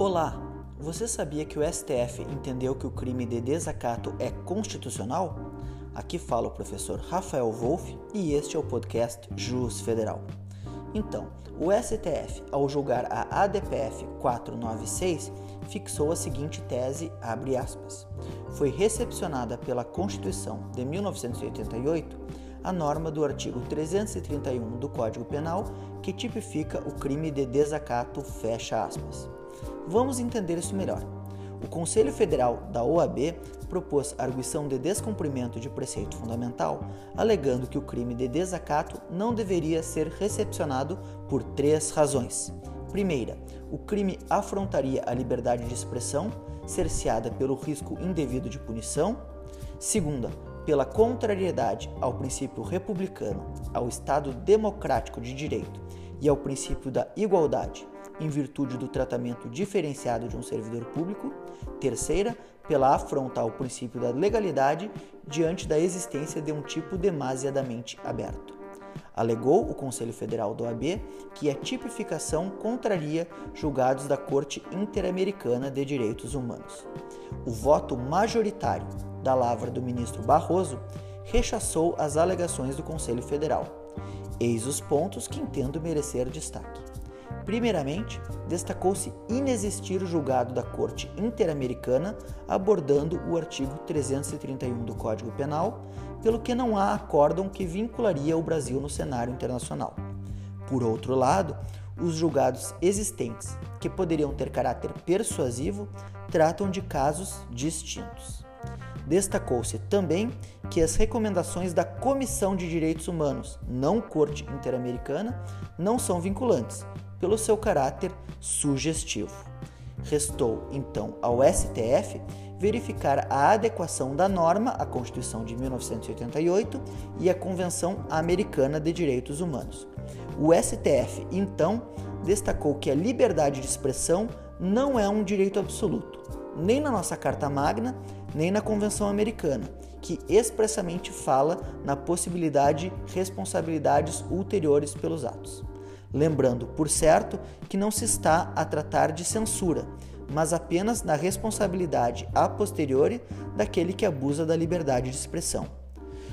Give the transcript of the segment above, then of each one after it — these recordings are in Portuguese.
Olá! Você sabia que o STF entendeu que o crime de desacato é constitucional? Aqui fala o professor Rafael Wolff e este é o podcast Jus Federal. Então, o STF, ao julgar a ADPF 496, fixou a seguinte tese, abre aspas. Foi recepcionada pela Constituição de 1988 a norma do artigo 331 do Código Penal que tipifica o crime de desacato, fecha aspas. Vamos entender isso melhor. O Conselho Federal da OAB propôs arguição de descumprimento de preceito fundamental, alegando que o crime de desacato não deveria ser recepcionado por três razões. Primeira, o crime afrontaria a liberdade de expressão, cerceada pelo risco indevido de punição. Segunda, pela contrariedade ao princípio republicano, ao Estado democrático de direito e ao princípio da igualdade, em virtude do tratamento diferenciado de um servidor público. Terceira, pela afronta ao princípio da legalidade diante da existência de um tipo demasiadamente aberto. Alegou o Conselho Federal do OAB que a tipificação contraria julgados da Corte Interamericana de Direitos Humanos. O voto majoritário da lavra do ministro Barroso rechaçou as alegações do Conselho Federal. Eis os pontos que entendo merecer destaque. Primeiramente, destacou-se inexistir o julgado da Corte Interamericana abordando o artigo 331 do Código Penal, pelo que não há acórdão que vincularia o Brasil no cenário internacional. Por outro lado, os julgados existentes, que poderiam ter caráter persuasivo, tratam de casos distintos. Destacou-se também que as recomendações da Comissão de Direitos Humanos, não Corte Interamericana, não são vinculantes, pelo seu caráter sugestivo. Restou, então, ao STF verificar a adequação da norma à Constituição de 1988 e à Convenção Americana de Direitos Humanos. O STF, então, destacou que a liberdade de expressão não é um direito absoluto, nem na nossa Carta Magna, nem na Convenção Americana, que expressamente fala na possibilidade de responsabilidades ulteriores pelos atos. Lembrando, por certo, que não se está a tratar de censura, mas apenas da responsabilidade a posteriori daquele que abusa da liberdade de expressão.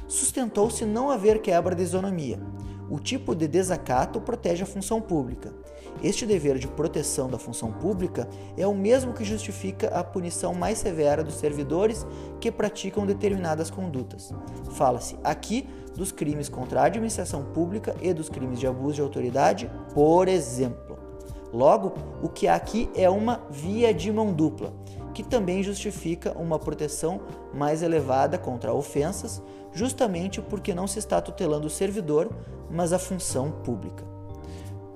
Sustentou-se não haver quebra de isonomia. O tipo de desacato protege a função pública. Este dever de proteção da função pública é o mesmo que justifica a punição mais severa dos servidores que praticam determinadas condutas. Fala-se aqui dos crimes contra a administração pública e dos crimes de abuso de autoridade, por exemplo. Logo, o que há aqui é uma via de mão dupla, que também justifica uma proteção mais elevada contra ofensas, justamente porque não se está tutelando o servidor, mas a função pública.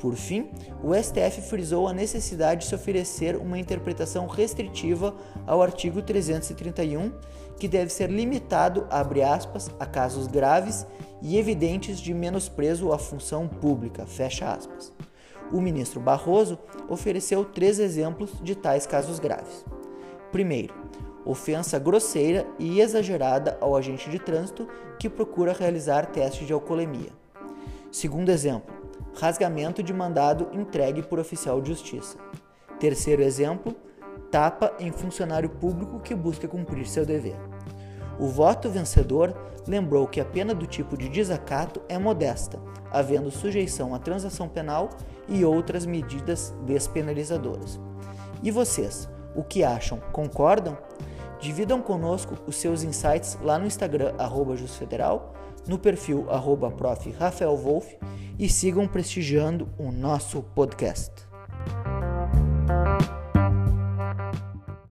Por fim, o STF frisou a necessidade de se oferecer uma interpretação restritiva ao artigo 331, que deve ser limitado, abre aspas, a casos graves e evidentes de menosprezo à função pública, fecha aspas. O ministro Barroso ofereceu três exemplos de tais casos graves. Primeiro, ofensa grosseira e exagerada ao agente de trânsito que procura realizar teste de alcoolemia. Segundo exemplo, rasgamento de mandado entregue por oficial de justiça. Terceiro exemplo, tapa em funcionário público que busca cumprir seu dever. O voto vencedor lembrou que a pena do tipo de desacato é modesta, havendo sujeição à transação penal e outras medidas despenalizadoras. E vocês, o que acham? Concordam? Dividam conosco os seus insights lá no Instagram, arroba Federal, no perfil arroba prof. Rafael Wolf e sigam prestigiando o nosso podcast.